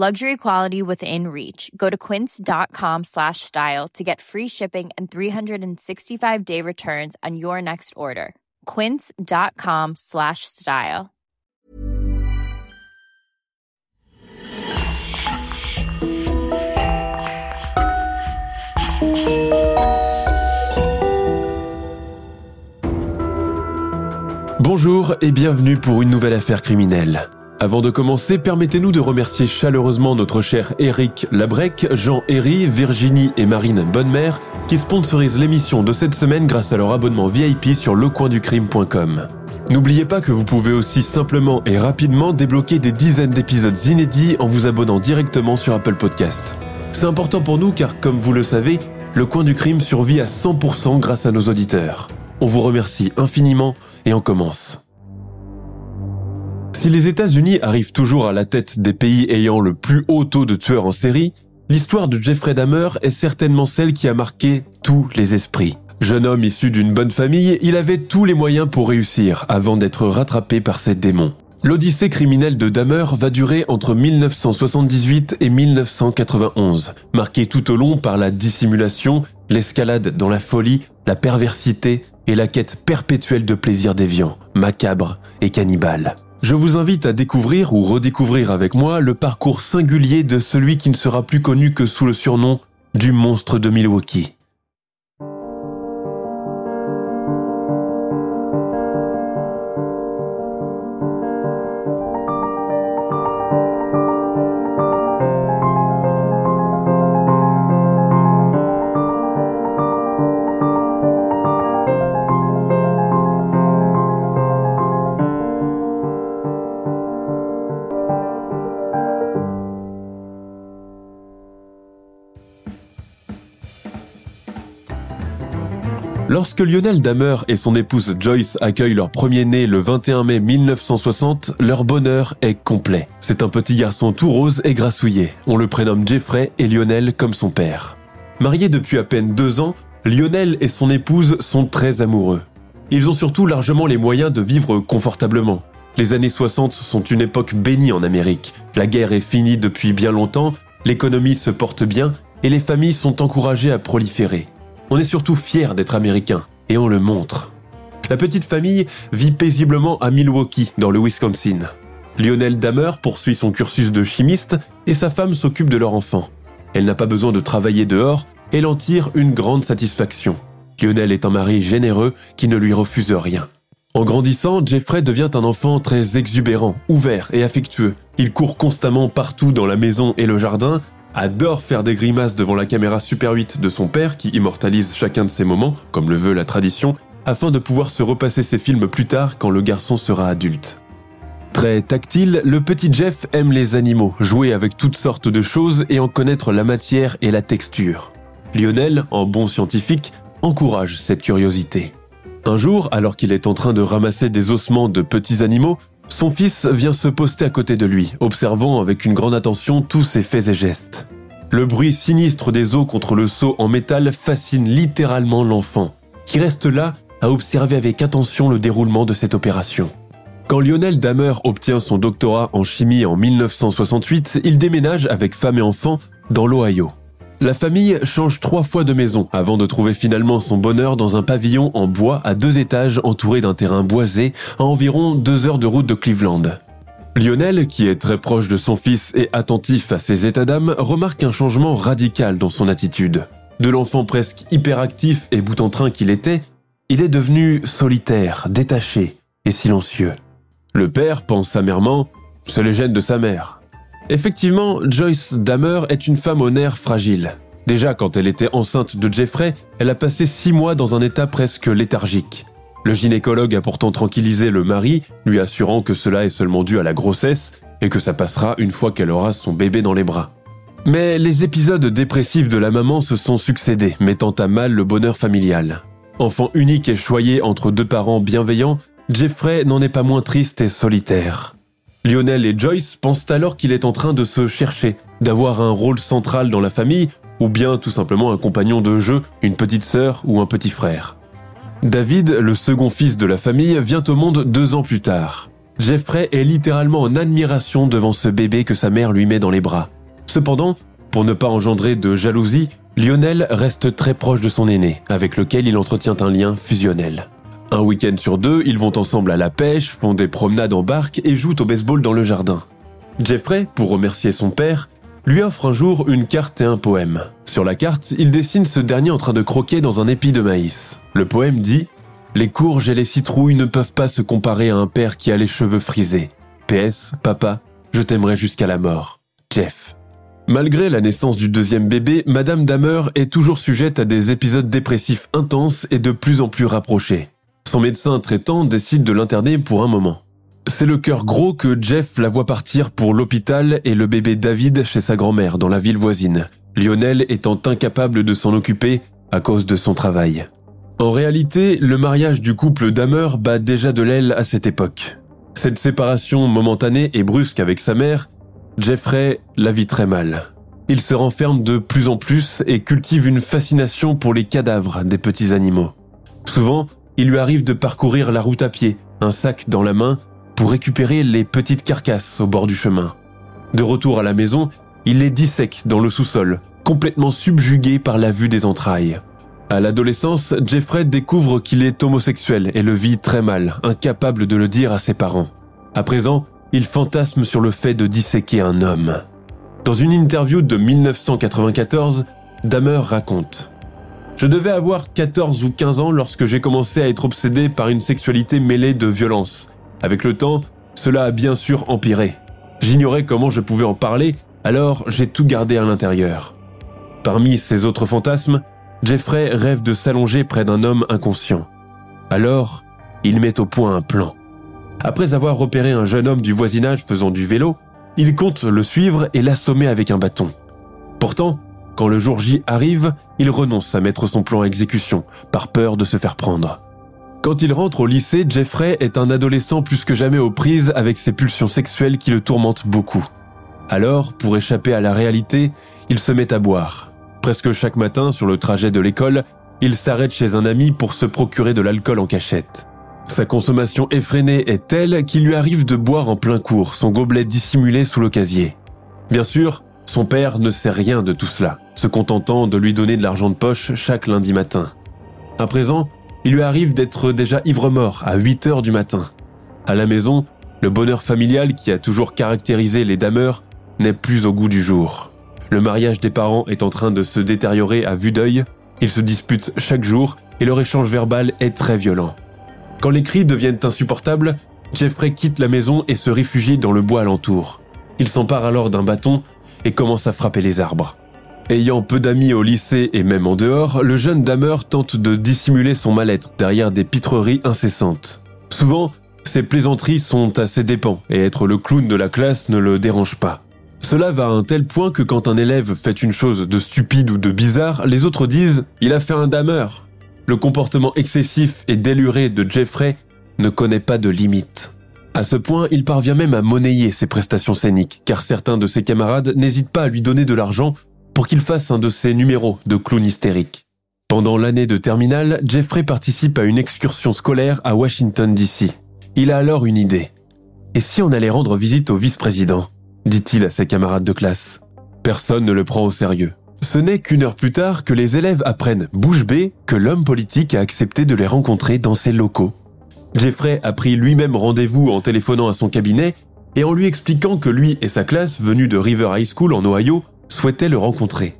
Luxury quality within reach. Go to quince.com slash style to get free shipping and 365-day returns on your next order. quince.com slash style. Bonjour et bienvenue pour une nouvelle affaire criminelle. Avant de commencer, permettez-nous de remercier chaleureusement notre cher Eric Labrec, Jean Herry, Virginie et Marine Bonnemère qui sponsorisent l'émission de cette semaine grâce à leur abonnement VIP sur lecoinducrime.com. N'oubliez pas que vous pouvez aussi simplement et rapidement débloquer des dizaines d'épisodes inédits en vous abonnant directement sur Apple Podcast. C'est important pour nous car, comme vous le savez, le coin du crime survit à 100% grâce à nos auditeurs. On vous remercie infiniment et on commence. Si les États-Unis arrivent toujours à la tête des pays ayant le plus haut taux de tueurs en série, l'histoire de Jeffrey Dahmer est certainement celle qui a marqué tous les esprits. Jeune homme issu d'une bonne famille, il avait tous les moyens pour réussir avant d'être rattrapé par ses démons. L'odyssée criminelle de Dahmer va durer entre 1978 et 1991, marquée tout au long par la dissimulation, l'escalade dans la folie, la perversité et la quête perpétuelle de plaisir déviant, macabre et cannibale. Je vous invite à découvrir ou redécouvrir avec moi le parcours singulier de celui qui ne sera plus connu que sous le surnom du monstre de Milwaukee. Lorsque Lionel Dahmer et son épouse Joyce accueillent leur premier-né le 21 mai 1960, leur bonheur est complet. C'est un petit garçon tout rose et grassouillé. On le prénomme Jeffrey et Lionel comme son père. Mariés depuis à peine deux ans, Lionel et son épouse sont très amoureux. Ils ont surtout largement les moyens de vivre confortablement. Les années 60 sont une époque bénie en Amérique. La guerre est finie depuis bien longtemps, l'économie se porte bien et les familles sont encouragées à proliférer. On est surtout fier d'être américain, et on le montre. La petite famille vit paisiblement à Milwaukee, dans le Wisconsin. Lionel Dahmer poursuit son cursus de chimiste et sa femme s'occupe de leur enfant. Elle n'a pas besoin de travailler dehors, elle en tire une grande satisfaction. Lionel est un mari généreux qui ne lui refuse rien. En grandissant, Jeffrey devient un enfant très exubérant, ouvert et affectueux. Il court constamment partout dans la maison et le jardin adore faire des grimaces devant la caméra Super 8 de son père qui immortalise chacun de ses moments, comme le veut la tradition, afin de pouvoir se repasser ses films plus tard quand le garçon sera adulte. Très tactile, le petit Jeff aime les animaux, jouer avec toutes sortes de choses et en connaître la matière et la texture. Lionel, en bon scientifique, encourage cette curiosité. Un jour, alors qu'il est en train de ramasser des ossements de petits animaux, son fils vient se poster à côté de lui, observant avec une grande attention tous ses faits et gestes. Le bruit sinistre des os contre le seau en métal fascine littéralement l'enfant, qui reste là à observer avec attention le déroulement de cette opération. Quand Lionel Dahmer obtient son doctorat en chimie en 1968, il déménage avec femme et enfant dans l'Ohio. La famille change trois fois de maison avant de trouver finalement son bonheur dans un pavillon en bois à deux étages entouré d'un terrain boisé à environ deux heures de route de Cleveland. Lionel, qui est très proche de son fils et attentif à ses états d'âme, remarque un changement radical dans son attitude. De l'enfant presque hyperactif et bout en train qu'il était, il est devenu solitaire, détaché et silencieux. Le père pense amèrement, c'est les gènes de sa mère. Effectivement, Joyce Dahmer est une femme au nerf fragile. Déjà, quand elle était enceinte de Jeffrey, elle a passé six mois dans un état presque léthargique. Le gynécologue a pourtant tranquillisé le mari, lui assurant que cela est seulement dû à la grossesse et que ça passera une fois qu'elle aura son bébé dans les bras. Mais les épisodes dépressifs de la maman se sont succédés, mettant à mal le bonheur familial. Enfant unique et choyé entre deux parents bienveillants, Jeffrey n'en est pas moins triste et solitaire. Lionel et Joyce pensent alors qu'il est en train de se chercher, d'avoir un rôle central dans la famille, ou bien tout simplement un compagnon de jeu, une petite sœur ou un petit frère. David, le second fils de la famille, vient au monde deux ans plus tard. Jeffrey est littéralement en admiration devant ce bébé que sa mère lui met dans les bras. Cependant, pour ne pas engendrer de jalousie, Lionel reste très proche de son aîné, avec lequel il entretient un lien fusionnel. Un week-end sur deux, ils vont ensemble à la pêche, font des promenades en barque et jouent au baseball dans le jardin. Jeffrey, pour remercier son père, lui offre un jour une carte et un poème. Sur la carte, il dessine ce dernier en train de croquer dans un épi de maïs. Le poème dit Les courges et les citrouilles ne peuvent pas se comparer à un père qui a les cheveux frisés. PS, papa, je t'aimerai jusqu'à la mort. Jeff. Malgré la naissance du deuxième bébé, Madame Damer est toujours sujette à des épisodes dépressifs intenses et de plus en plus rapprochés. Son médecin traitant décide de l'interner pour un moment. C'est le cœur gros que Jeff la voit partir pour l'hôpital et le bébé David chez sa grand-mère dans la ville voisine, Lionel étant incapable de s'en occuper à cause de son travail. En réalité, le mariage du couple Damer bat déjà de l'aile à cette époque. Cette séparation momentanée et brusque avec sa mère Jeffrey la vit très mal. Il se renferme de plus en plus et cultive une fascination pour les cadavres des petits animaux. Souvent, il lui arrive de parcourir la route à pied, un sac dans la main, pour récupérer les petites carcasses au bord du chemin. De retour à la maison, il les dissèque dans le sous-sol, complètement subjugué par la vue des entrailles. À l'adolescence, Jeffrey découvre qu'il est homosexuel et le vit très mal, incapable de le dire à ses parents. À présent, il fantasme sur le fait de disséquer un homme. Dans une interview de 1994, Damer raconte Je devais avoir 14 ou 15 ans lorsque j'ai commencé à être obsédé par une sexualité mêlée de violence. Avec le temps, cela a bien sûr empiré. J'ignorais comment je pouvais en parler, alors j'ai tout gardé à l'intérieur. Parmi ses autres fantasmes, Jeffrey rêve de s'allonger près d'un homme inconscient. Alors, il met au point un plan. Après avoir repéré un jeune homme du voisinage faisant du vélo, il compte le suivre et l'assommer avec un bâton. Pourtant, quand le jour J arrive, il renonce à mettre son plan à exécution, par peur de se faire prendre. Quand il rentre au lycée, Jeffrey est un adolescent plus que jamais aux prises avec ses pulsions sexuelles qui le tourmentent beaucoup. Alors, pour échapper à la réalité, il se met à boire. Presque chaque matin, sur le trajet de l'école, il s'arrête chez un ami pour se procurer de l'alcool en cachette. Sa consommation effrénée est telle qu'il lui arrive de boire en plein cours, son gobelet dissimulé sous le casier. Bien sûr, son père ne sait rien de tout cela, se contentant de lui donner de l'argent de poche chaque lundi matin. À présent, il lui arrive d'être déjà ivre-mort à 8 heures du matin. À la maison, le bonheur familial qui a toujours caractérisé les dameurs n'est plus au goût du jour. Le mariage des parents est en train de se détériorer à vue d'œil, ils se disputent chaque jour et leur échange verbal est très violent. Quand les cris deviennent insupportables, Jeffrey quitte la maison et se réfugie dans le bois alentour. Il s'empare alors d'un bâton et commence à frapper les arbres. Ayant peu d'amis au lycée et même en dehors, le jeune Damer tente de dissimuler son mal-être derrière des pitreries incessantes. Souvent, ses plaisanteries sont à ses dépens et être le clown de la classe ne le dérange pas. Cela va à un tel point que quand un élève fait une chose de stupide ou de bizarre, les autres disent ⁇ Il a fait un Damer !⁇ le comportement excessif et déluré de Jeffrey ne connaît pas de limite. À ce point, il parvient même à monnayer ses prestations scéniques, car certains de ses camarades n'hésitent pas à lui donner de l'argent pour qu'il fasse un de ses numéros de clown hystérique. Pendant l'année de terminale, Jeffrey participe à une excursion scolaire à Washington, D.C. Il a alors une idée. Et si on allait rendre visite au vice-président? dit-il à ses camarades de classe. Personne ne le prend au sérieux. Ce n'est qu'une heure plus tard que les élèves apprennent bouche bée que l'homme politique a accepté de les rencontrer dans ses locaux. Jeffrey a pris lui-même rendez-vous en téléphonant à son cabinet et en lui expliquant que lui et sa classe, venus de River High School en Ohio, souhaitaient le rencontrer.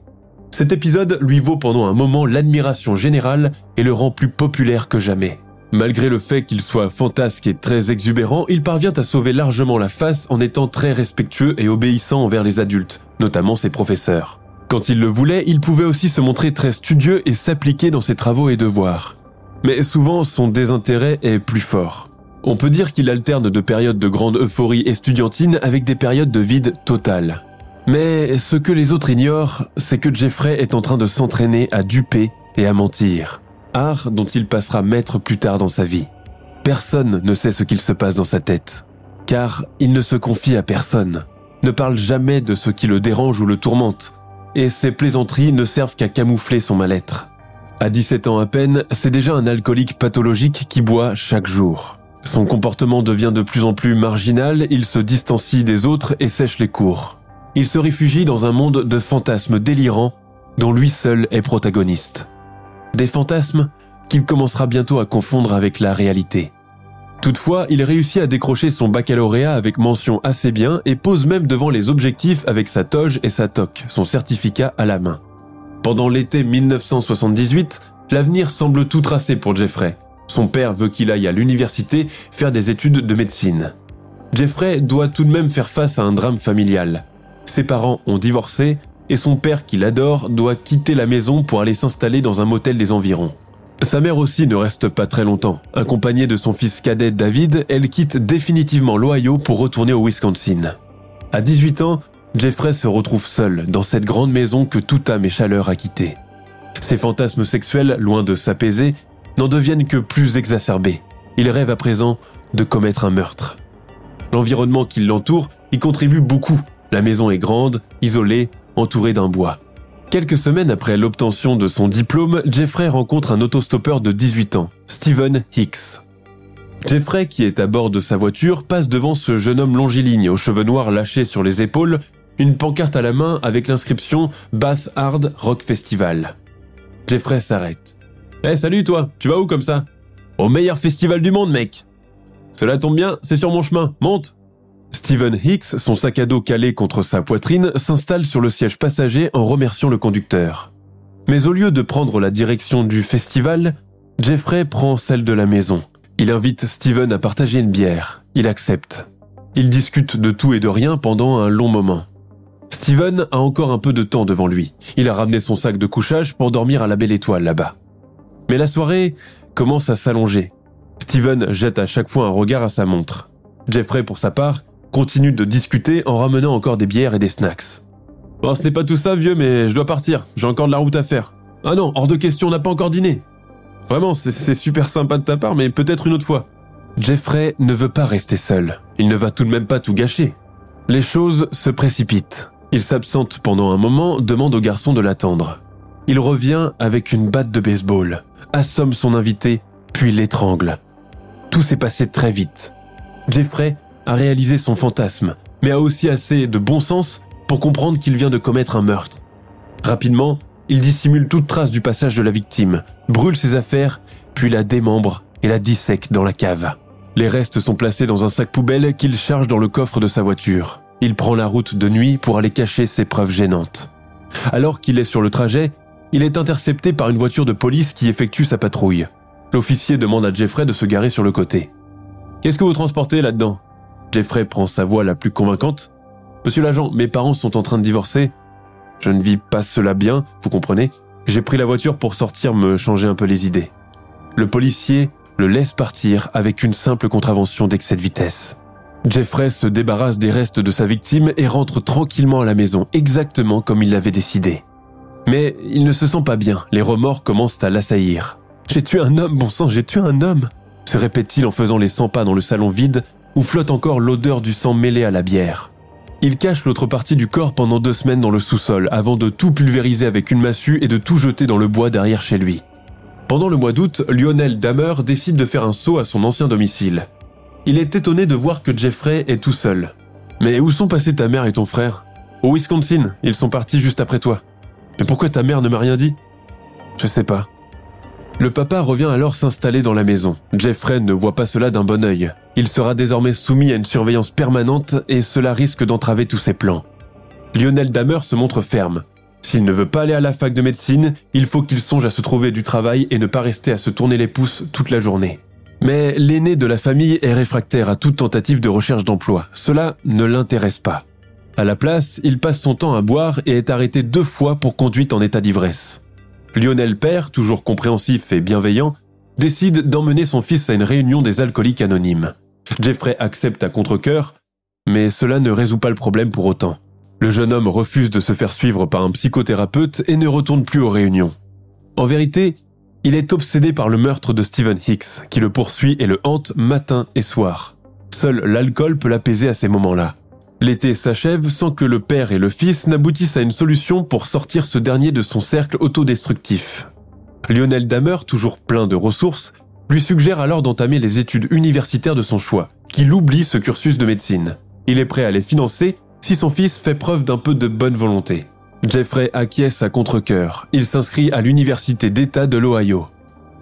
Cet épisode lui vaut pendant un moment l'admiration générale et le rend plus populaire que jamais. Malgré le fait qu'il soit fantasque et très exubérant, il parvient à sauver largement la face en étant très respectueux et obéissant envers les adultes, notamment ses professeurs. Quand il le voulait, il pouvait aussi se montrer très studieux et s'appliquer dans ses travaux et devoirs. Mais souvent, son désintérêt est plus fort. On peut dire qu'il alterne de périodes de grande euphorie estudiantine avec des périodes de vide total. Mais ce que les autres ignorent, c'est que Jeffrey est en train de s'entraîner à duper et à mentir, art dont il passera maître plus tard dans sa vie. Personne ne sait ce qu'il se passe dans sa tête, car il ne se confie à personne, ne parle jamais de ce qui le dérange ou le tourmente, et ses plaisanteries ne servent qu'à camoufler son mal-être. À 17 ans à peine, c'est déjà un alcoolique pathologique qui boit chaque jour. Son comportement devient de plus en plus marginal, il se distancie des autres et sèche les cours. Il se réfugie dans un monde de fantasmes délirants dont lui seul est protagoniste. Des fantasmes qu'il commencera bientôt à confondre avec la réalité. Toutefois, il réussit à décrocher son baccalauréat avec mention assez bien et pose même devant les objectifs avec sa toge et sa toque, son certificat à la main. Pendant l'été 1978, l'avenir semble tout tracé pour Jeffrey. Son père veut qu'il aille à l'université faire des études de médecine. Jeffrey doit tout de même faire face à un drame familial. Ses parents ont divorcé et son père, qui l'adore, doit quitter la maison pour aller s'installer dans un motel des environs. Sa mère aussi ne reste pas très longtemps. Accompagnée de son fils cadet David, elle quitte définitivement l'Ohio pour retourner au Wisconsin. À 18 ans, Jeffrey se retrouve seul dans cette grande maison que toute âme et chaleur a quittée. Ses fantasmes sexuels, loin de s'apaiser, n'en deviennent que plus exacerbés. Il rêve à présent de commettre un meurtre. L'environnement qui l'entoure y contribue beaucoup. La maison est grande, isolée, entourée d'un bois. Quelques semaines après l'obtention de son diplôme, Jeffrey rencontre un autostoppeur de 18 ans, Steven Hicks. Jeffrey, qui est à bord de sa voiture, passe devant ce jeune homme longiligne aux cheveux noirs lâchés sur les épaules, une pancarte à la main avec l'inscription Bath Hard Rock Festival. Jeffrey s'arrête. Eh salut toi, tu vas où comme ça? Au meilleur festival du monde mec Cela tombe bien, c'est sur mon chemin, monte Steven Hicks, son sac à dos calé contre sa poitrine, s'installe sur le siège passager en remerciant le conducteur. Mais au lieu de prendre la direction du festival, Jeffrey prend celle de la maison. Il invite Steven à partager une bière. Il accepte. Ils discutent de tout et de rien pendant un long moment. Steven a encore un peu de temps devant lui. Il a ramené son sac de couchage pour dormir à la belle étoile là-bas. Mais la soirée commence à s'allonger. Steven jette à chaque fois un regard à sa montre. Jeffrey, pour sa part, continue de discuter en ramenant encore des bières et des snacks. Bon, ce n'est pas tout ça, vieux, mais je dois partir. J'ai encore de la route à faire. Ah non, hors de question, on n'a pas encore dîné. Vraiment, c'est super sympa de ta part, mais peut-être une autre fois. Jeffrey ne veut pas rester seul. Il ne va tout de même pas tout gâcher. Les choses se précipitent. Il s'absente pendant un moment, demande au garçon de l'attendre. Il revient avec une batte de baseball, assomme son invité, puis l'étrangle. Tout s'est passé très vite. Jeffrey a réalisé son fantasme, mais a aussi assez de bon sens pour comprendre qu'il vient de commettre un meurtre. Rapidement, il dissimule toute trace du passage de la victime, brûle ses affaires, puis la démembre et la dissèque dans la cave. Les restes sont placés dans un sac poubelle qu'il charge dans le coffre de sa voiture. Il prend la route de nuit pour aller cacher ses preuves gênantes. Alors qu'il est sur le trajet, il est intercepté par une voiture de police qui effectue sa patrouille. L'officier demande à Jeffrey de se garer sur le côté. Qu'est-ce que vous transportez là-dedans? Jeffrey prend sa voix la plus convaincante. Monsieur l'agent, mes parents sont en train de divorcer. Je ne vis pas cela bien, vous comprenez J'ai pris la voiture pour sortir me changer un peu les idées. Le policier le laisse partir avec une simple contravention d'excès de vitesse. Jeffrey se débarrasse des restes de sa victime et rentre tranquillement à la maison, exactement comme il l'avait décidé. Mais il ne se sent pas bien, les remords commencent à l'assaillir. J'ai tué un homme, bon sang, j'ai tué un homme se répète-t-il en faisant les 100 pas dans le salon vide où flotte encore l'odeur du sang mêlé à la bière. Il cache l'autre partie du corps pendant deux semaines dans le sous-sol avant de tout pulvériser avec une massue et de tout jeter dans le bois derrière chez lui. Pendant le mois d'août, Lionel Damer décide de faire un saut à son ancien domicile. Il est étonné de voir que Jeffrey est tout seul. Mais où sont passés ta mère et ton frère? Au Wisconsin, ils sont partis juste après toi. Mais pourquoi ta mère ne m'a rien dit? Je sais pas. Le papa revient alors s'installer dans la maison. Jeffrey ne voit pas cela d'un bon œil. Il sera désormais soumis à une surveillance permanente et cela risque d'entraver tous ses plans. Lionel Damer se montre ferme. S'il ne veut pas aller à la fac de médecine, il faut qu'il songe à se trouver du travail et ne pas rester à se tourner les pouces toute la journée. Mais l'aîné de la famille est réfractaire à toute tentative de recherche d'emploi. Cela ne l'intéresse pas. À la place, il passe son temps à boire et est arrêté deux fois pour conduite en état d'ivresse. Lionel Père, toujours compréhensif et bienveillant, décide d'emmener son fils à une réunion des alcooliques anonymes. Jeffrey accepte à contre-coeur, mais cela ne résout pas le problème pour autant. Le jeune homme refuse de se faire suivre par un psychothérapeute et ne retourne plus aux réunions. En vérité, il est obsédé par le meurtre de Stephen Hicks, qui le poursuit et le hante matin et soir. Seul l'alcool peut l'apaiser à ces moments-là. L'été s'achève sans que le père et le fils n'aboutissent à une solution pour sortir ce dernier de son cercle autodestructif. Lionel Damer, toujours plein de ressources, lui suggère alors d'entamer les études universitaires de son choix, qu'il oublie ce cursus de médecine. Il est prêt à les financer si son fils fait preuve d'un peu de bonne volonté. Jeffrey acquiesce à contre-coeur. Il s'inscrit à l'université d'État de l'Ohio.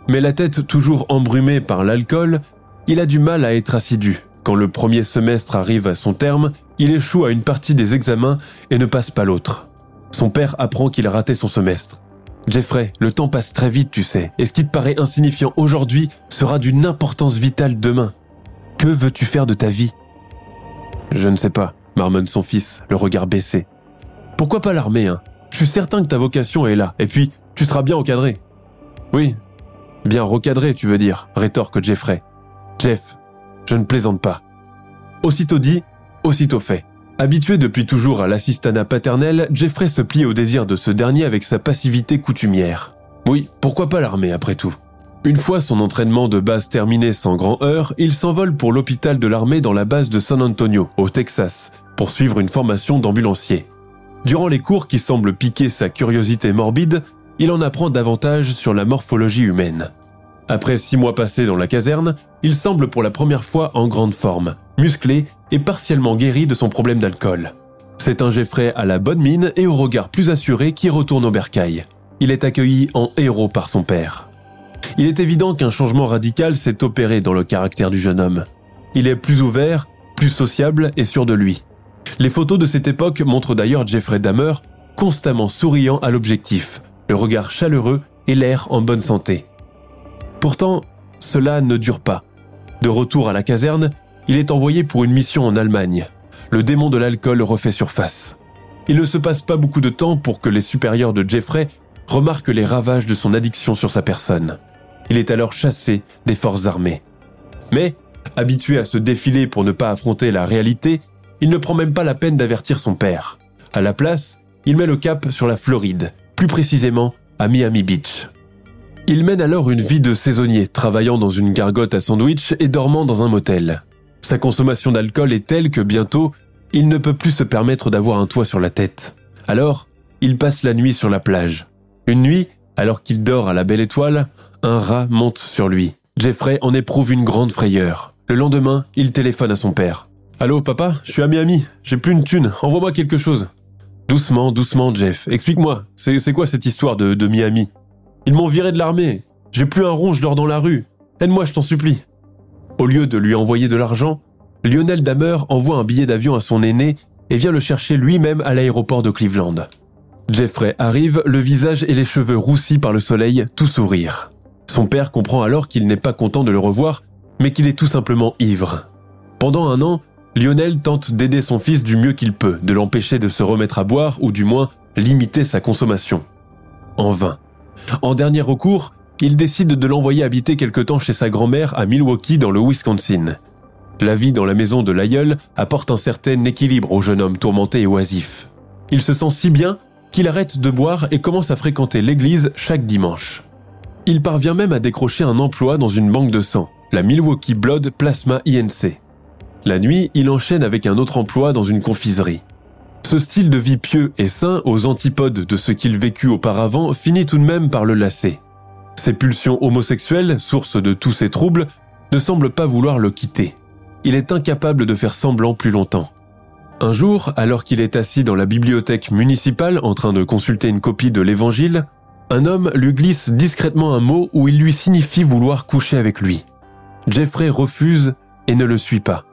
Mais la tête toujours embrumée par l'alcool, il a du mal à être assidu. Quand le premier semestre arrive à son terme, il échoue à une partie des examens et ne passe pas l'autre. Son père apprend qu'il a raté son semestre. Jeffrey, le temps passe très vite, tu sais, et ce qui te paraît insignifiant aujourd'hui sera d'une importance vitale demain. Que veux-tu faire de ta vie? Je ne sais pas, marmonne son fils, le regard baissé. Pourquoi pas l'armée, hein? Je suis certain que ta vocation est là, et puis tu seras bien encadré. Oui, bien recadré, tu veux dire, rétorque Jeffrey. Jeff, je ne plaisante pas. Aussitôt dit, aussitôt fait. Habitué depuis toujours à l'assistanat paternel, Jeffrey se plie au désir de ce dernier avec sa passivité coutumière. Oui, pourquoi pas l'armée après tout? Une fois son entraînement de base terminé sans grand heure, il s'envole pour l'hôpital de l'armée dans la base de San Antonio, au Texas, pour suivre une formation d'ambulancier. Durant les cours qui semblent piquer sa curiosité morbide, il en apprend davantage sur la morphologie humaine. Après six mois passés dans la caserne, il semble pour la première fois en grande forme, musclé et partiellement guéri de son problème d'alcool. C'est un Jeffrey à la bonne mine et au regard plus assuré qui retourne au bercail. Il est accueilli en héros par son père. Il est évident qu'un changement radical s'est opéré dans le caractère du jeune homme. Il est plus ouvert, plus sociable et sûr de lui. Les photos de cette époque montrent d'ailleurs Jeffrey Dahmer constamment souriant à l'objectif, le regard chaleureux et l'air en bonne santé. Pourtant, cela ne dure pas. De retour à la caserne, il est envoyé pour une mission en Allemagne. Le démon de l'alcool refait surface. Il ne se passe pas beaucoup de temps pour que les supérieurs de Jeffrey remarquent les ravages de son addiction sur sa personne. Il est alors chassé des forces armées. Mais, habitué à se défiler pour ne pas affronter la réalité, il ne prend même pas la peine d'avertir son père. À la place, il met le cap sur la Floride, plus précisément à Miami Beach. Il mène alors une vie de saisonnier, travaillant dans une gargote à sandwich et dormant dans un motel. Sa consommation d'alcool est telle que bientôt, il ne peut plus se permettre d'avoir un toit sur la tête. Alors, il passe la nuit sur la plage. Une nuit, alors qu'il dort à la belle étoile, un rat monte sur lui. Jeffrey en éprouve une grande frayeur. Le lendemain, il téléphone à son père. Allô, papa, je suis à Miami, j'ai plus une thune, envoie-moi quelque chose. Doucement, doucement, Jeff, explique-moi, c'est quoi cette histoire de, de Miami? Ils m'ont viré de l'armée. J'ai plus un rond, je dors dans la rue. Aide-moi, je t'en supplie. Au lieu de lui envoyer de l'argent, Lionel Damer envoie un billet d'avion à son aîné et vient le chercher lui-même à l'aéroport de Cleveland. Jeffrey arrive, le visage et les cheveux roussis par le soleil, tout sourire. Son père comprend alors qu'il n'est pas content de le revoir, mais qu'il est tout simplement ivre. Pendant un an, Lionel tente d'aider son fils du mieux qu'il peut, de l'empêcher de se remettre à boire ou du moins limiter sa consommation. En vain. En dernier recours, il décide de l'envoyer habiter quelque temps chez sa grand-mère à Milwaukee dans le Wisconsin. La vie dans la maison de l'aïeul apporte un certain équilibre au jeune homme tourmenté et oisif. Il se sent si bien qu'il arrête de boire et commence à fréquenter l'église chaque dimanche. Il parvient même à décrocher un emploi dans une banque de sang, la Milwaukee Blood Plasma INC. La nuit, il enchaîne avec un autre emploi dans une confiserie. Ce style de vie pieux et sain, aux antipodes de ce qu'il vécut auparavant, finit tout de même par le lasser. Ses pulsions homosexuelles, source de tous ses troubles, ne semblent pas vouloir le quitter. Il est incapable de faire semblant plus longtemps. Un jour, alors qu'il est assis dans la bibliothèque municipale en train de consulter une copie de l'Évangile, un homme lui glisse discrètement un mot où il lui signifie vouloir coucher avec lui. Jeffrey refuse et ne le suit pas.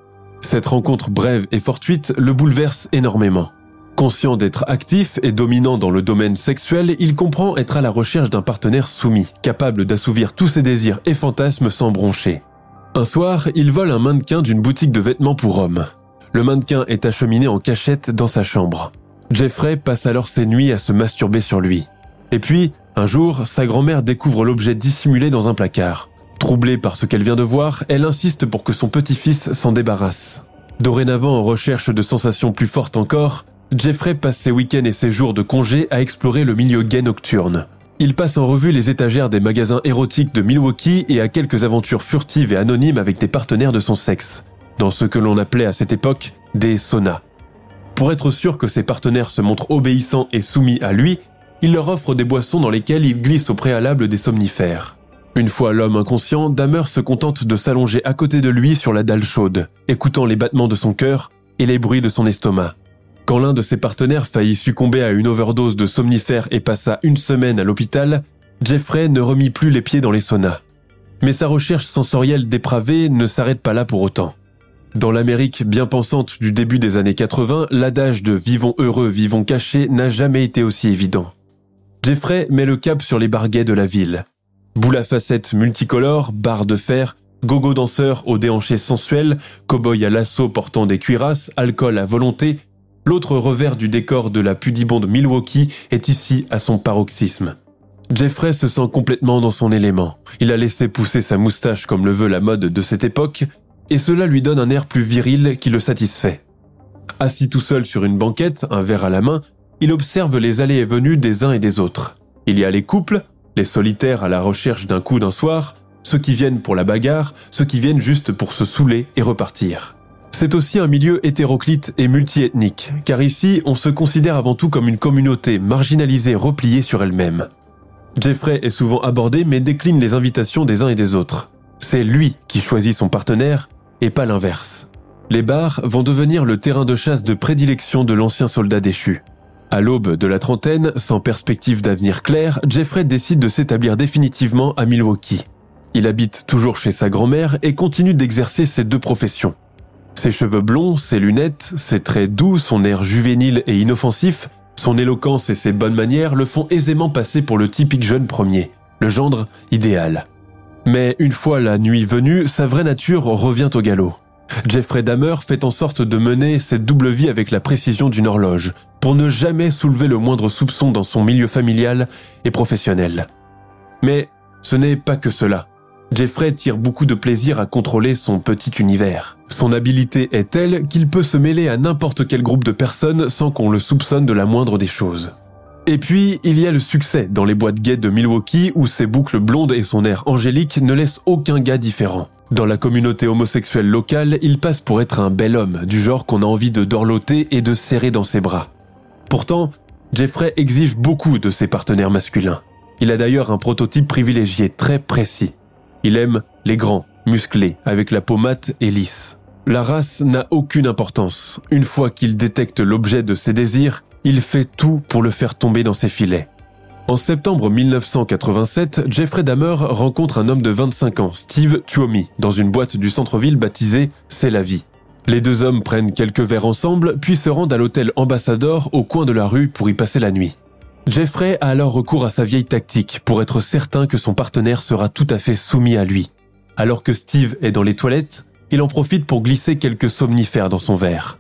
Cette rencontre brève et fortuite le bouleverse énormément. Conscient d'être actif et dominant dans le domaine sexuel, il comprend être à la recherche d'un partenaire soumis, capable d'assouvir tous ses désirs et fantasmes sans broncher. Un soir, il vole un mannequin d'une boutique de vêtements pour hommes. Le mannequin est acheminé en cachette dans sa chambre. Jeffrey passe alors ses nuits à se masturber sur lui. Et puis, un jour, sa grand-mère découvre l'objet dissimulé dans un placard. Troublée par ce qu'elle vient de voir, elle insiste pour que son petit-fils s'en débarrasse. Dorénavant en recherche de sensations plus fortes encore, Jeffrey passe ses week-ends et ses jours de congé à explorer le milieu gay nocturne. Il passe en revue les étagères des magasins érotiques de Milwaukee et a quelques aventures furtives et anonymes avec des partenaires de son sexe, dans ce que l'on appelait à cette époque des saunas. Pour être sûr que ses partenaires se montrent obéissants et soumis à lui, il leur offre des boissons dans lesquelles il glisse au préalable des somnifères. Une fois l'homme inconscient, Damer se contente de s'allonger à côté de lui sur la dalle chaude, écoutant les battements de son cœur et les bruits de son estomac. Quand l'un de ses partenaires faillit succomber à une overdose de somnifères et passa une semaine à l'hôpital, Jeffrey ne remit plus les pieds dans les saunas. Mais sa recherche sensorielle dépravée ne s'arrête pas là pour autant. Dans l'Amérique bien pensante du début des années 80, l'adage de vivons heureux, vivons cachés n'a jamais été aussi évident. Jeffrey met le cap sur les barguets de la ville. Boule à facettes multicolores, barres de fer, gogo danseurs aux déhanchés sensuels, cow-boy à l'assaut portant des cuirasses, alcool à volonté, L'autre revers du décor de la pudibonde Milwaukee est ici à son paroxysme. Jeffrey se sent complètement dans son élément. Il a laissé pousser sa moustache comme le veut la mode de cette époque, et cela lui donne un air plus viril qui le satisfait. Assis tout seul sur une banquette, un verre à la main, il observe les allées et venues des uns et des autres. Il y a les couples, les solitaires à la recherche d'un coup d'un soir, ceux qui viennent pour la bagarre, ceux qui viennent juste pour se saouler et repartir. C'est aussi un milieu hétéroclite et multiethnique, car ici, on se considère avant tout comme une communauté marginalisée repliée sur elle-même. Jeffrey est souvent abordé mais décline les invitations des uns et des autres. C'est lui qui choisit son partenaire et pas l'inverse. Les bars vont devenir le terrain de chasse de prédilection de l'ancien soldat déchu. À l'aube de la trentaine, sans perspective d'avenir clair, Jeffrey décide de s'établir définitivement à Milwaukee. Il habite toujours chez sa grand-mère et continue d'exercer ses deux professions. Ses cheveux blonds, ses lunettes, ses traits doux, son air juvénile et inoffensif, son éloquence et ses bonnes manières le font aisément passer pour le typique jeune premier, le gendre idéal. Mais une fois la nuit venue, sa vraie nature revient au galop. Jeffrey Dahmer fait en sorte de mener cette double vie avec la précision d'une horloge, pour ne jamais soulever le moindre soupçon dans son milieu familial et professionnel. Mais ce n'est pas que cela. Jeffrey tire beaucoup de plaisir à contrôler son petit univers. Son habileté est telle qu'il peut se mêler à n'importe quel groupe de personnes sans qu'on le soupçonne de la moindre des choses. Et puis, il y a le succès dans les boîtes gays de Milwaukee où ses boucles blondes et son air angélique ne laissent aucun gars différent. Dans la communauté homosexuelle locale, il passe pour être un bel homme, du genre qu'on a envie de dorloter et de serrer dans ses bras. Pourtant, Jeffrey exige beaucoup de ses partenaires masculins. Il a d'ailleurs un prototype privilégié très précis. Il aime les grands, musclés, avec la peau mate et lisse. La race n'a aucune importance. Une fois qu'il détecte l'objet de ses désirs, il fait tout pour le faire tomber dans ses filets. En septembre 1987, Jeffrey Dahmer rencontre un homme de 25 ans, Steve Tuomi, dans une boîte du centre-ville baptisée C'est la vie. Les deux hommes prennent quelques verres ensemble, puis se rendent à l'hôtel Ambassador au coin de la rue pour y passer la nuit. Jeffrey a alors recours à sa vieille tactique pour être certain que son partenaire sera tout à fait soumis à lui. Alors que Steve est dans les toilettes, il en profite pour glisser quelques somnifères dans son verre.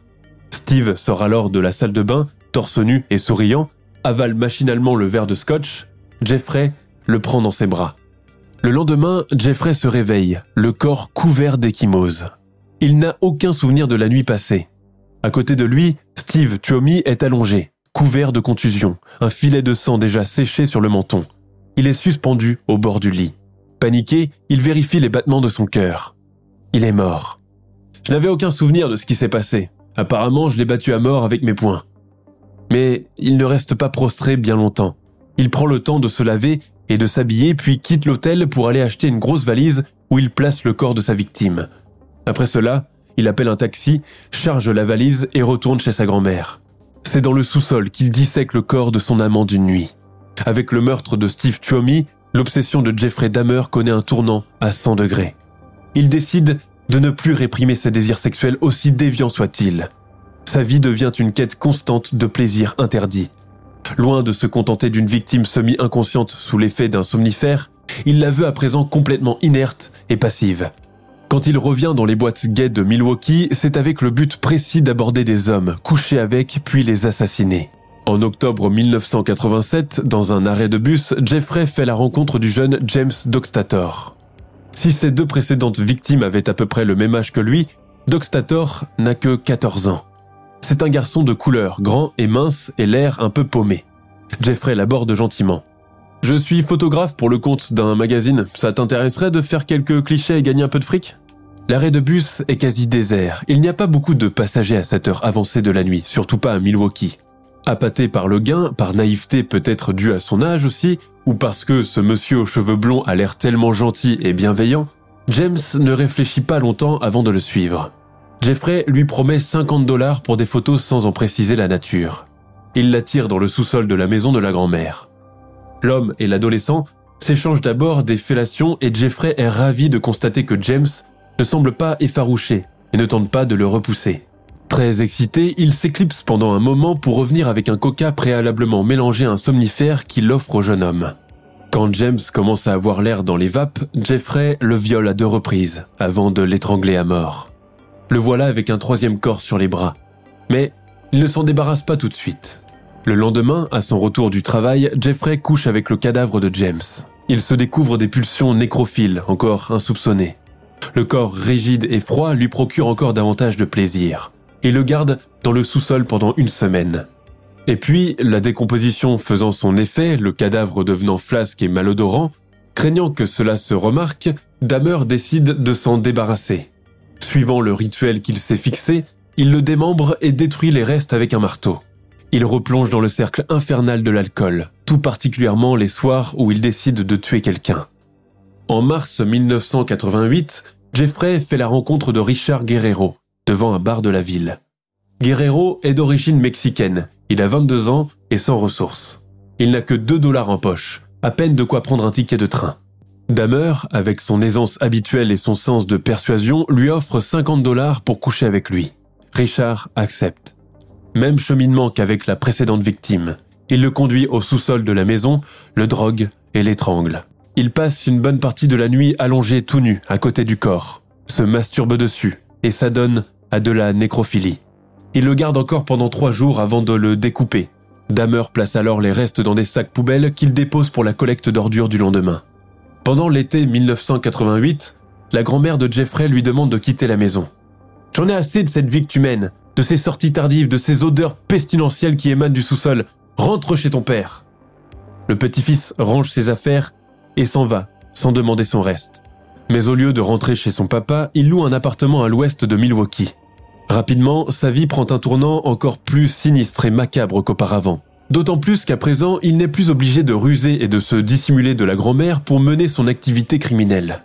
Steve sort alors de la salle de bain, torse nu et souriant, avale machinalement le verre de scotch. Jeffrey le prend dans ses bras. Le lendemain, Jeffrey se réveille, le corps couvert d'échymose. Il n'a aucun souvenir de la nuit passée. À côté de lui, Steve Tuomi est allongé, couvert de contusions, un filet de sang déjà séché sur le menton. Il est suspendu au bord du lit. Paniqué, il vérifie les battements de son cœur. Il est mort. Je n'avais aucun souvenir de ce qui s'est passé. Apparemment, je l'ai battu à mort avec mes poings. Mais il ne reste pas prostré bien longtemps. Il prend le temps de se laver et de s'habiller, puis quitte l'hôtel pour aller acheter une grosse valise où il place le corps de sa victime. Après cela, il appelle un taxi, charge la valise et retourne chez sa grand-mère. C'est dans le sous-sol qu'il dissèque le corps de son amant d'une nuit. Avec le meurtre de Steve Tuomi, l'obsession de Jeffrey Dahmer connaît un tournant à 100 degrés. Il décide de ne plus réprimer ses désirs sexuels aussi déviants soient-ils. Sa vie devient une quête constante de plaisir interdit. Loin de se contenter d'une victime semi-inconsciente sous l'effet d'un somnifère, il la veut à présent complètement inerte et passive. Quand il revient dans les boîtes gays de Milwaukee, c'est avec le but précis d'aborder des hommes, coucher avec, puis les assassiner. En octobre 1987, dans un arrêt de bus, Jeffrey fait la rencontre du jeune James Doxtator. Si ses deux précédentes victimes avaient à peu près le même âge que lui, Doxtator n'a que 14 ans. C'est un garçon de couleur, grand et mince et l'air un peu paumé. Jeffrey l'aborde gentiment. Je suis photographe pour le compte d'un magazine. Ça t'intéresserait de faire quelques clichés et gagner un peu de fric? L'arrêt de bus est quasi désert. Il n'y a pas beaucoup de passagers à cette heure avancée de la nuit, surtout pas à Milwaukee. Appâté par le gain, par naïveté peut-être due à son âge aussi, ou parce que ce monsieur aux cheveux blonds a l'air tellement gentil et bienveillant, James ne réfléchit pas longtemps avant de le suivre. Jeffrey lui promet 50 dollars pour des photos sans en préciser la nature. Il l'attire dans le sous-sol de la maison de la grand-mère. L'homme et l'adolescent s'échangent d'abord des fellations et Jeffrey est ravi de constater que James ne semble pas effarouché et ne tente pas de le repousser. Très excité, il s'éclipse pendant un moment pour revenir avec un coca préalablement mélangé à un somnifère qu'il offre au jeune homme. Quand James commence à avoir l'air dans les vapes, Jeffrey le viole à deux reprises avant de l'étrangler à mort. Le voilà avec un troisième corps sur les bras. Mais il ne s'en débarrasse pas tout de suite. Le lendemain, à son retour du travail, Jeffrey couche avec le cadavre de James. Il se découvre des pulsions nécrophiles, encore insoupçonnées. Le corps rigide et froid lui procure encore davantage de plaisir. Il le garde dans le sous-sol pendant une semaine. Et puis, la décomposition faisant son effet, le cadavre devenant flasque et malodorant, craignant que cela se remarque, Damer décide de s'en débarrasser. Suivant le rituel qu'il s'est fixé, il le démembre et détruit les restes avec un marteau. Il replonge dans le cercle infernal de l'alcool, tout particulièrement les soirs où il décide de tuer quelqu'un. En mars 1988, Jeffrey fait la rencontre de Richard Guerrero, devant un bar de la ville. Guerrero est d'origine mexicaine, il a 22 ans et sans ressources. Il n'a que 2 dollars en poche, à peine de quoi prendre un ticket de train. Damer, avec son aisance habituelle et son sens de persuasion, lui offre 50 dollars pour coucher avec lui. Richard accepte. Même cheminement qu'avec la précédente victime. Il le conduit au sous-sol de la maison, le drogue et l'étrangle. Il passe une bonne partie de la nuit allongé tout nu à côté du corps, se masturbe dessus et s'adonne à de la nécrophilie. Il le garde encore pendant trois jours avant de le découper. Damer place alors les restes dans des sacs poubelles qu'il dépose pour la collecte d'ordures du lendemain. Pendant l'été 1988, la grand-mère de Jeffrey lui demande de quitter la maison. J'en ai assez de cette vie que tu mènes de ces sorties tardives, de ces odeurs pestilentielles qui émanent du sous-sol. Rentre chez ton père. Le petit-fils range ses affaires et s'en va, sans demander son reste. Mais au lieu de rentrer chez son papa, il loue un appartement à l'ouest de Milwaukee. Rapidement, sa vie prend un tournant encore plus sinistre et macabre qu'auparavant. D'autant plus qu'à présent, il n'est plus obligé de ruser et de se dissimuler de la grand-mère pour mener son activité criminelle.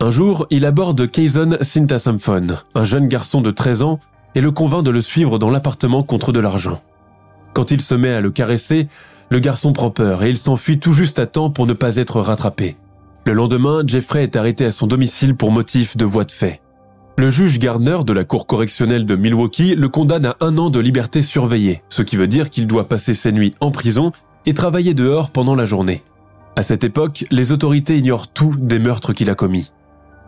Un jour, il aborde Kayson Sintasamphon, un jeune garçon de 13 ans et le convainc de le suivre dans l'appartement contre de l'argent. Quand il se met à le caresser, le garçon prend peur et il s'enfuit tout juste à temps pour ne pas être rattrapé. Le lendemain, Jeffrey est arrêté à son domicile pour motif de voie de fait. Le juge Gardner de la Cour correctionnelle de Milwaukee le condamne à un an de liberté surveillée, ce qui veut dire qu'il doit passer ses nuits en prison et travailler dehors pendant la journée. À cette époque, les autorités ignorent tout des meurtres qu'il a commis.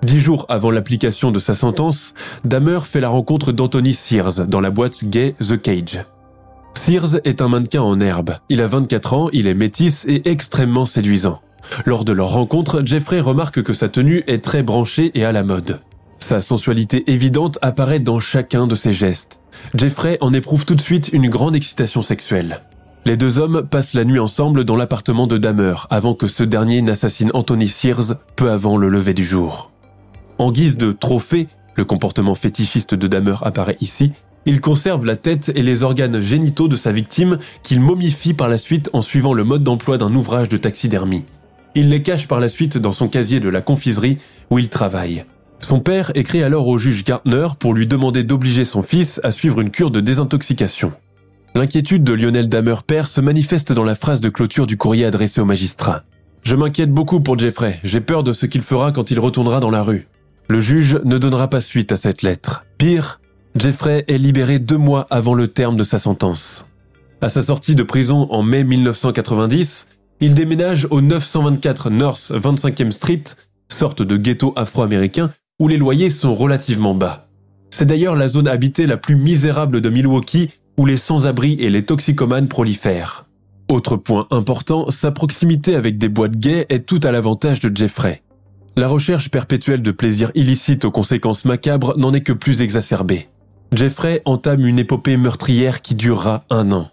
Dix jours avant l'application de sa sentence, Damer fait la rencontre d'Anthony Sears dans la boîte gay The Cage. Sears est un mannequin en herbe. Il a 24 ans, il est métis et extrêmement séduisant. Lors de leur rencontre, Jeffrey remarque que sa tenue est très branchée et à la mode. Sa sensualité évidente apparaît dans chacun de ses gestes. Jeffrey en éprouve tout de suite une grande excitation sexuelle. Les deux hommes passent la nuit ensemble dans l'appartement de Damer avant que ce dernier n'assassine Anthony Sears peu avant le lever du jour. En guise de trophée, le comportement fétichiste de Damer apparaît ici, il conserve la tête et les organes génitaux de sa victime qu'il momifie par la suite en suivant le mode d'emploi d'un ouvrage de taxidermie. Il les cache par la suite dans son casier de la confiserie où il travaille. Son père écrit alors au juge Gartner pour lui demander d'obliger son fils à suivre une cure de désintoxication. L'inquiétude de Lionel Damer père se manifeste dans la phrase de clôture du courrier adressé au magistrat. Je m'inquiète beaucoup pour Jeffrey, j'ai peur de ce qu'il fera quand il retournera dans la rue. Le juge ne donnera pas suite à cette lettre. Pire, Jeffrey est libéré deux mois avant le terme de sa sentence. À sa sortie de prison en mai 1990, il déménage au 924 North 25e Street, sorte de ghetto afro-américain où les loyers sont relativement bas. C'est d'ailleurs la zone habitée la plus misérable de Milwaukee où les sans-abri et les toxicomanes prolifèrent. Autre point important, sa proximité avec des boîtes gays est tout à l'avantage de Jeffrey. La recherche perpétuelle de plaisirs illicites aux conséquences macabres n'en est que plus exacerbée. Jeffrey entame une épopée meurtrière qui durera un an.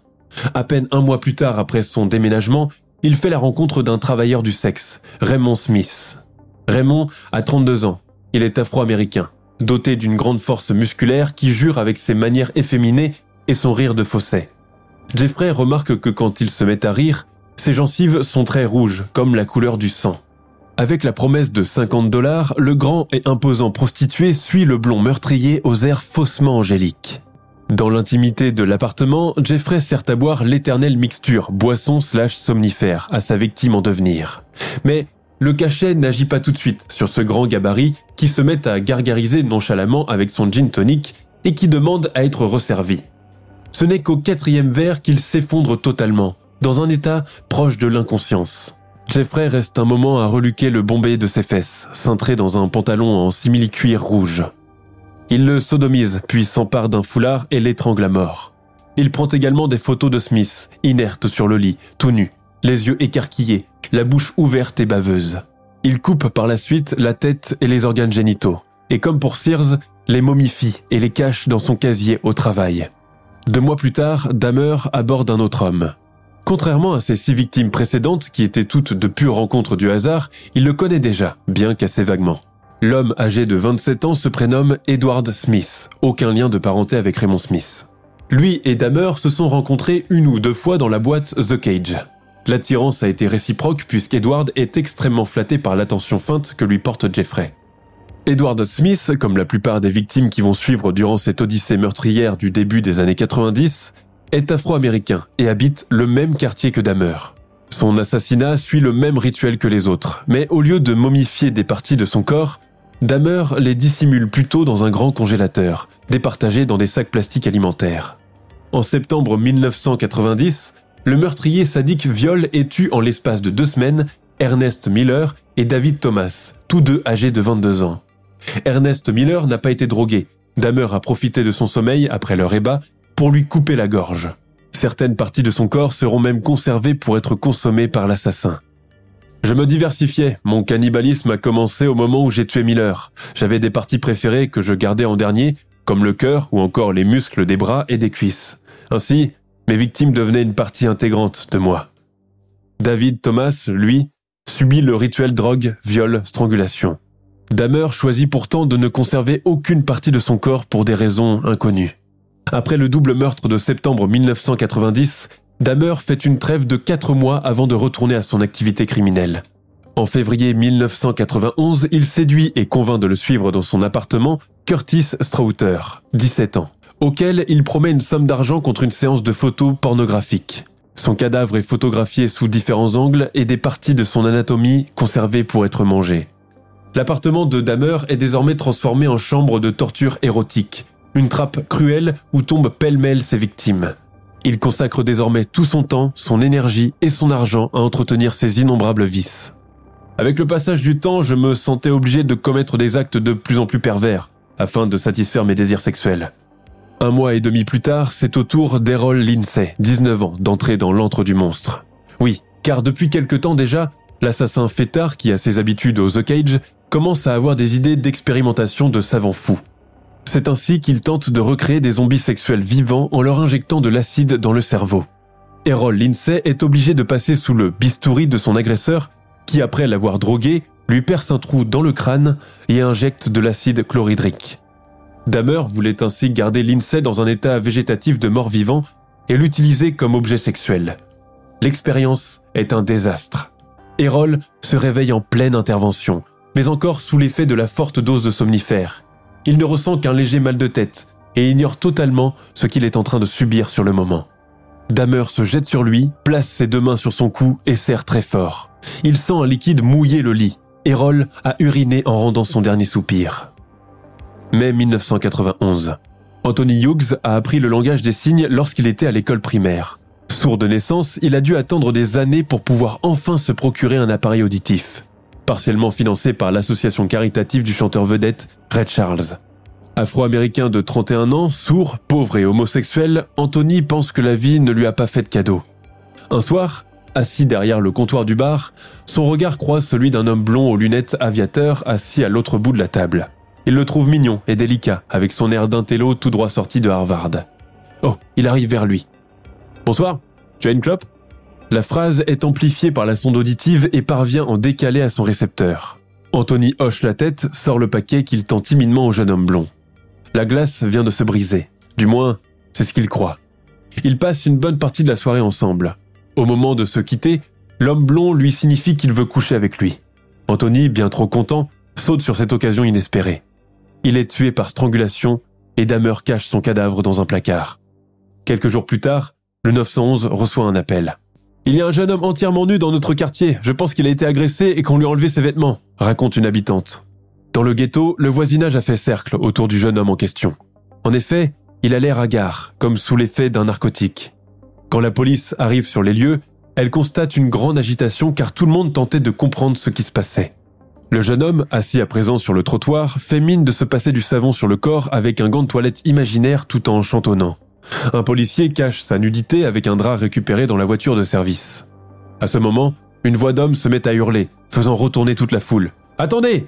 À peine un mois plus tard après son déménagement, il fait la rencontre d'un travailleur du sexe, Raymond Smith. Raymond a 32 ans. Il est afro-américain, doté d'une grande force musculaire qui jure avec ses manières efféminées et son rire de fausset. Jeffrey remarque que quand il se met à rire, ses gencives sont très rouges, comme la couleur du sang. Avec la promesse de 50 dollars, le grand et imposant prostitué suit le blond meurtrier aux airs faussement angéliques. Dans l'intimité de l'appartement, Jeffrey sert à boire l'éternelle mixture, boisson slash somnifère, à sa victime en devenir. Mais le cachet n'agit pas tout de suite sur ce grand gabarit qui se met à gargariser nonchalamment avec son gin tonic et qui demande à être resservi. Ce n'est qu'au quatrième verre qu'il s'effondre totalement, dans un état proche de l'inconscience. Jeffrey reste un moment à reluquer le bombé de ses fesses, cintré dans un pantalon en simili-cuir rouge. Il le sodomise, puis s'empare d'un foulard et l'étrangle à mort. Il prend également des photos de Smith, inerte sur le lit, tout nu, les yeux écarquillés, la bouche ouverte et baveuse. Il coupe par la suite la tête et les organes génitaux, et comme pour Sears, les momifie et les cache dans son casier au travail. Deux mois plus tard, Dahmer aborde un autre homme. Contrairement à ses six victimes précédentes, qui étaient toutes de pures rencontres du hasard, il le connaît déjà, bien qu'assez vaguement. L'homme âgé de 27 ans se prénomme Edward Smith, aucun lien de parenté avec Raymond Smith. Lui et Dahmer se sont rencontrés une ou deux fois dans la boîte The Cage. L'attirance a été réciproque puisqu'Edward est extrêmement flatté par l'attention feinte que lui porte Jeffrey. Edward Smith, comme la plupart des victimes qui vont suivre durant cette odyssée meurtrière du début des années 90, est afro-américain et habite le même quartier que Dahmer. Son assassinat suit le même rituel que les autres, mais au lieu de momifier des parties de son corps, Dahmer les dissimule plutôt dans un grand congélateur, départagé dans des sacs plastiques alimentaires. En septembre 1990, le meurtrier sadique viole et tue en l'espace de deux semaines Ernest Miller et David Thomas, tous deux âgés de 22 ans. Ernest Miller n'a pas été drogué. Dahmer a profité de son sommeil après leur ébat pour lui couper la gorge. Certaines parties de son corps seront même conservées pour être consommées par l'assassin. Je me diversifiais, mon cannibalisme a commencé au moment où j'ai tué Miller. J'avais des parties préférées que je gardais en dernier, comme le cœur ou encore les muscles des bras et des cuisses. Ainsi, mes victimes devenaient une partie intégrante de moi. David Thomas, lui, subit le rituel drogue, viol, strangulation. Dahmer choisit pourtant de ne conserver aucune partie de son corps pour des raisons inconnues. Après le double meurtre de septembre 1990, Dahmer fait une trêve de 4 mois avant de retourner à son activité criminelle. En février 1991, il séduit et convainc de le suivre dans son appartement Curtis Strauter, 17 ans, auquel il promet une somme d'argent contre une séance de photos pornographiques. Son cadavre est photographié sous différents angles et des parties de son anatomie conservées pour être mangées. L'appartement de Dahmer est désormais transformé en chambre de torture érotique, une trappe cruelle où tombent pêle-mêle ses victimes. Il consacre désormais tout son temps, son énergie et son argent à entretenir ses innombrables vices. Avec le passage du temps, je me sentais obligé de commettre des actes de plus en plus pervers, afin de satisfaire mes désirs sexuels. Un mois et demi plus tard, c'est au tour d'Errol Lindsay, 19 ans, d'entrer dans l'antre du monstre. Oui, car depuis quelque temps déjà, l'assassin fêtard qui a ses habitudes au The Cage commence à avoir des idées d'expérimentation de savants fous. C'est ainsi qu'il tente de recréer des zombies sexuels vivants en leur injectant de l'acide dans le cerveau. Errol Lindsay est obligé de passer sous le bistouri de son agresseur qui, après l'avoir drogué, lui perce un trou dans le crâne et injecte de l'acide chlorhydrique. Dahmer voulait ainsi garder Lindsay dans un état végétatif de mort-vivant et l'utiliser comme objet sexuel. L'expérience est un désastre. Errol se réveille en pleine intervention, mais encore sous l'effet de la forte dose de somnifère. Il ne ressent qu'un léger mal de tête et ignore totalement ce qu'il est en train de subir sur le moment. Dahmer se jette sur lui, place ses deux mains sur son cou et serre très fort. Il sent un liquide mouiller le lit. Errol a uriné en rendant son dernier soupir. Mai 1991. Anthony Hughes a appris le langage des signes lorsqu'il était à l'école primaire. Sourd de naissance, il a dû attendre des années pour pouvoir enfin se procurer un appareil auditif partiellement financé par l'association caritative du chanteur vedette Red Charles. Afro-américain de 31 ans, sourd, pauvre et homosexuel, Anthony pense que la vie ne lui a pas fait de cadeau. Un soir, assis derrière le comptoir du bar, son regard croise celui d'un homme blond aux lunettes aviateur assis à l'autre bout de la table. Il le trouve mignon et délicat, avec son air d'intello tout droit sorti de Harvard. Oh, il arrive vers lui. Bonsoir, tu as une clope? La phrase est amplifiée par la sonde auditive et parvient en décalé à son récepteur. Anthony hoche la tête, sort le paquet qu'il tend timidement au jeune homme blond. La glace vient de se briser. Du moins, c'est ce qu'il croit. Ils passent une bonne partie de la soirée ensemble. Au moment de se quitter, l'homme blond lui signifie qu'il veut coucher avec lui. Anthony, bien trop content, saute sur cette occasion inespérée. Il est tué par strangulation et Damer cache son cadavre dans un placard. Quelques jours plus tard, le 911 reçoit un appel. Il y a un jeune homme entièrement nu dans notre quartier. Je pense qu'il a été agressé et qu'on lui a enlevé ses vêtements, raconte une habitante. Dans le ghetto, le voisinage a fait cercle autour du jeune homme en question. En effet, il a l'air hagard, comme sous l'effet d'un narcotique. Quand la police arrive sur les lieux, elle constate une grande agitation car tout le monde tentait de comprendre ce qui se passait. Le jeune homme, assis à présent sur le trottoir, fait mine de se passer du savon sur le corps avec un gant de toilette imaginaire tout en chantonnant. Un policier cache sa nudité avec un drap récupéré dans la voiture de service. À ce moment, une voix d'homme se met à hurler, faisant retourner toute la foule. Attendez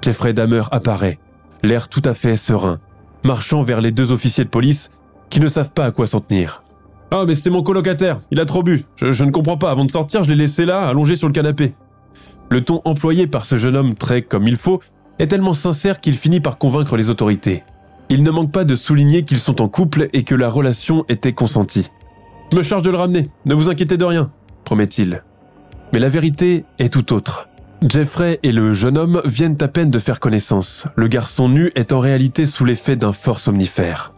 Jeffrey Dahmer apparaît, l'air tout à fait serein, marchant vers les deux officiers de police qui ne savent pas à quoi s'en tenir. Ah, mais c'est mon colocataire, il a trop bu. Je, je ne comprends pas, avant de sortir, je l'ai laissé là, allongé sur le canapé. Le ton employé par ce jeune homme très comme il faut est tellement sincère qu'il finit par convaincre les autorités. Il ne manque pas de souligner qu'ils sont en couple et que la relation était consentie. Je me charge de le ramener, ne vous inquiétez de rien, promet-il. Mais la vérité est tout autre. Jeffrey et le jeune homme viennent à peine de faire connaissance. Le garçon nu est en réalité sous l'effet d'un fort somnifère.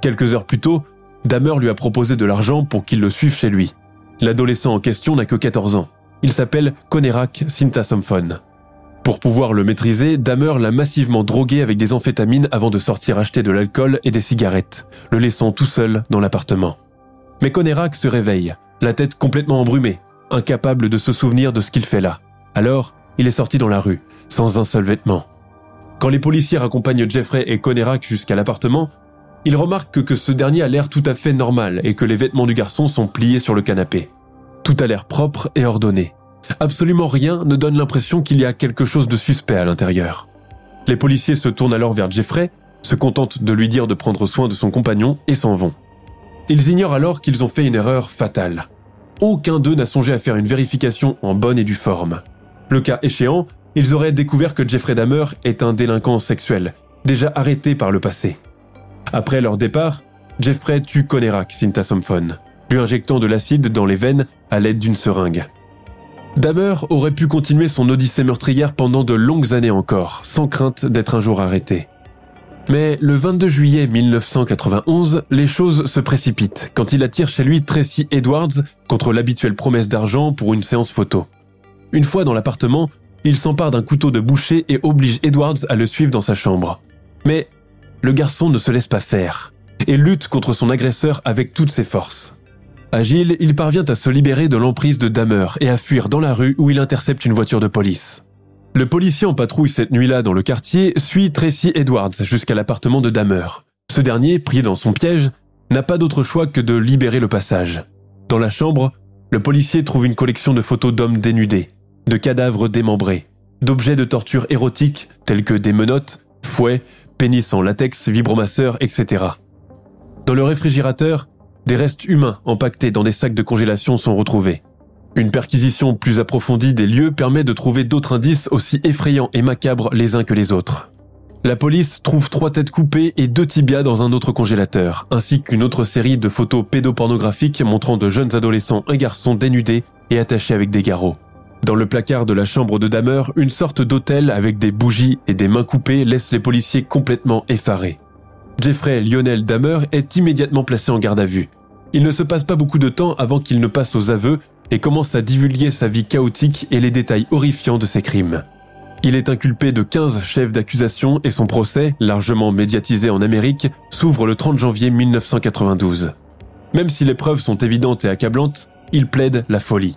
Quelques heures plus tôt, Damer lui a proposé de l'argent pour qu'il le suive chez lui. L'adolescent en question n'a que 14 ans. Il s'appelle Conérac Sintasomphone. Pour pouvoir le maîtriser, Damer l'a massivement drogué avec des amphétamines avant de sortir acheter de l'alcool et des cigarettes, le laissant tout seul dans l'appartement. Mais Conérac se réveille, la tête complètement embrumée, incapable de se souvenir de ce qu'il fait là. Alors, il est sorti dans la rue, sans un seul vêtement. Quand les policiers raccompagnent Jeffrey et Conérac jusqu'à l'appartement, ils remarquent que ce dernier a l'air tout à fait normal et que les vêtements du garçon sont pliés sur le canapé. Tout a l'air propre et ordonné. Absolument rien ne donne l'impression qu'il y a quelque chose de suspect à l'intérieur. Les policiers se tournent alors vers Jeffrey, se contentent de lui dire de prendre soin de son compagnon et s'en vont. Ils ignorent alors qu'ils ont fait une erreur fatale. Aucun d'eux n'a songé à faire une vérification en bonne et due forme. Le cas échéant, ils auraient découvert que Jeffrey Dahmer est un délinquant sexuel, déjà arrêté par le passé. Après leur départ, Jeffrey tue Conérac, Sintasomphone lui injectant de l'acide dans les veines à l'aide d'une seringue. Damer aurait pu continuer son odyssée meurtrière pendant de longues années encore, sans crainte d'être un jour arrêté. Mais le 22 juillet 1991, les choses se précipitent quand il attire chez lui Tracy Edwards contre l'habituelle promesse d'argent pour une séance photo. Une fois dans l'appartement, il s'empare d'un couteau de boucher et oblige Edwards à le suivre dans sa chambre. Mais le garçon ne se laisse pas faire et lutte contre son agresseur avec toutes ses forces. Agile, il parvient à se libérer de l'emprise de Damer et à fuir dans la rue où il intercepte une voiture de police. Le policier en patrouille cette nuit-là dans le quartier suit Tracy Edwards jusqu'à l'appartement de Damer. Ce dernier, pris dans son piège, n'a pas d'autre choix que de libérer le passage. Dans la chambre, le policier trouve une collection de photos d'hommes dénudés, de cadavres démembrés, d'objets de torture érotiques tels que des menottes, fouets, pénis en latex, vibromasseurs, etc. Dans le réfrigérateur, des restes humains empaquetés dans des sacs de congélation sont retrouvés. Une perquisition plus approfondie des lieux permet de trouver d'autres indices aussi effrayants et macabres les uns que les autres. La police trouve trois têtes coupées et deux tibias dans un autre congélateur, ainsi qu'une autre série de photos pédopornographiques montrant de jeunes adolescents et garçons dénudés et attachés avec des garrots. Dans le placard de la chambre de Damer, une sorte d'hôtel avec des bougies et des mains coupées laisse les policiers complètement effarés. Jeffrey Lionel Dahmer est immédiatement placé en garde à vue. Il ne se passe pas beaucoup de temps avant qu'il ne passe aux aveux et commence à divulguer sa vie chaotique et les détails horrifiants de ses crimes. Il est inculpé de 15 chefs d'accusation et son procès, largement médiatisé en Amérique, s'ouvre le 30 janvier 1992. Même si les preuves sont évidentes et accablantes, il plaide la folie.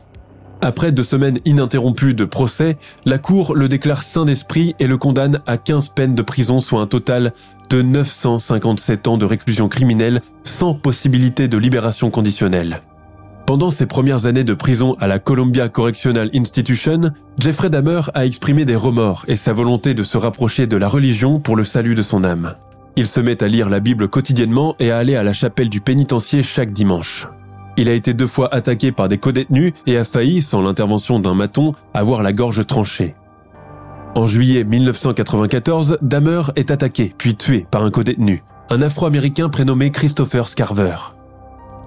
Après deux semaines ininterrompues de procès, la Cour le déclare saint d'esprit et le condamne à 15 peines de prison, soit un total de 957 ans de réclusion criminelle sans possibilité de libération conditionnelle. Pendant ses premières années de prison à la Columbia Correctional Institution, Jeffrey Dahmer a exprimé des remords et sa volonté de se rapprocher de la religion pour le salut de son âme. Il se met à lire la Bible quotidiennement et à aller à la chapelle du pénitencier chaque dimanche. Il a été deux fois attaqué par des codétenus et a failli, sans l'intervention d'un maton, avoir la gorge tranchée. En juillet 1994, Dahmer est attaqué puis tué par un codétenu, un Afro-Américain prénommé Christopher Scarver.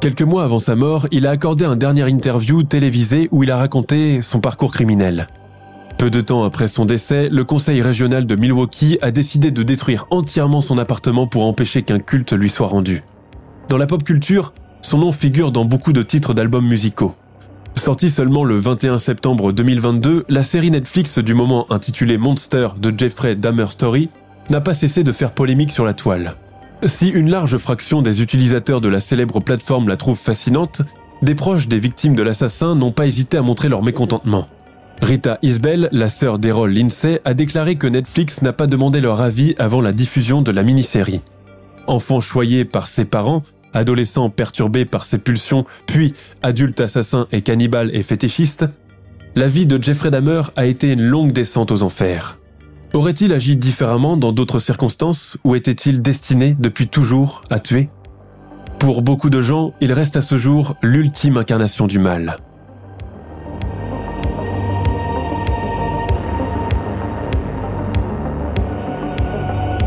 Quelques mois avant sa mort, il a accordé un dernier interview télévisé où il a raconté son parcours criminel. Peu de temps après son décès, le conseil régional de Milwaukee a décidé de détruire entièrement son appartement pour empêcher qu'un culte lui soit rendu. Dans la pop culture, son nom figure dans beaucoup de titres d'albums musicaux. Sortie seulement le 21 septembre 2022, la série Netflix du moment intitulée Monster de Jeffrey Dahmer Story n'a pas cessé de faire polémique sur la toile. Si une large fraction des utilisateurs de la célèbre plateforme la trouve fascinante, des proches des victimes de l'assassin n'ont pas hésité à montrer leur mécontentement. Rita Isbell, la sœur d'Errol Lindsay, a déclaré que Netflix n'a pas demandé leur avis avant la diffusion de la mini-série. Enfant choyé par ses parents, adolescent perturbé par ses pulsions, puis adulte assassin et cannibale et fétichiste, la vie de Jeffrey Dahmer a été une longue descente aux enfers. Aurait-il agi différemment dans d'autres circonstances ou était-il destiné depuis toujours à tuer? Pour beaucoup de gens, il reste à ce jour l'ultime incarnation du mal.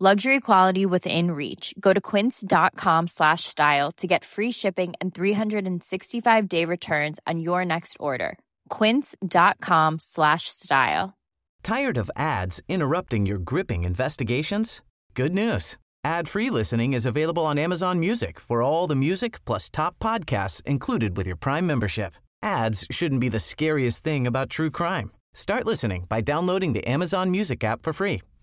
Luxury quality within reach. Go to quince.com slash style to get free shipping and 365 day returns on your next order. Quince.com slash style. Tired of ads interrupting your gripping investigations? Good news. Ad-free listening is available on Amazon Music for all the music plus top podcasts included with your Prime membership. Ads shouldn't be the scariest thing about true crime. Start listening by downloading the Amazon Music app for free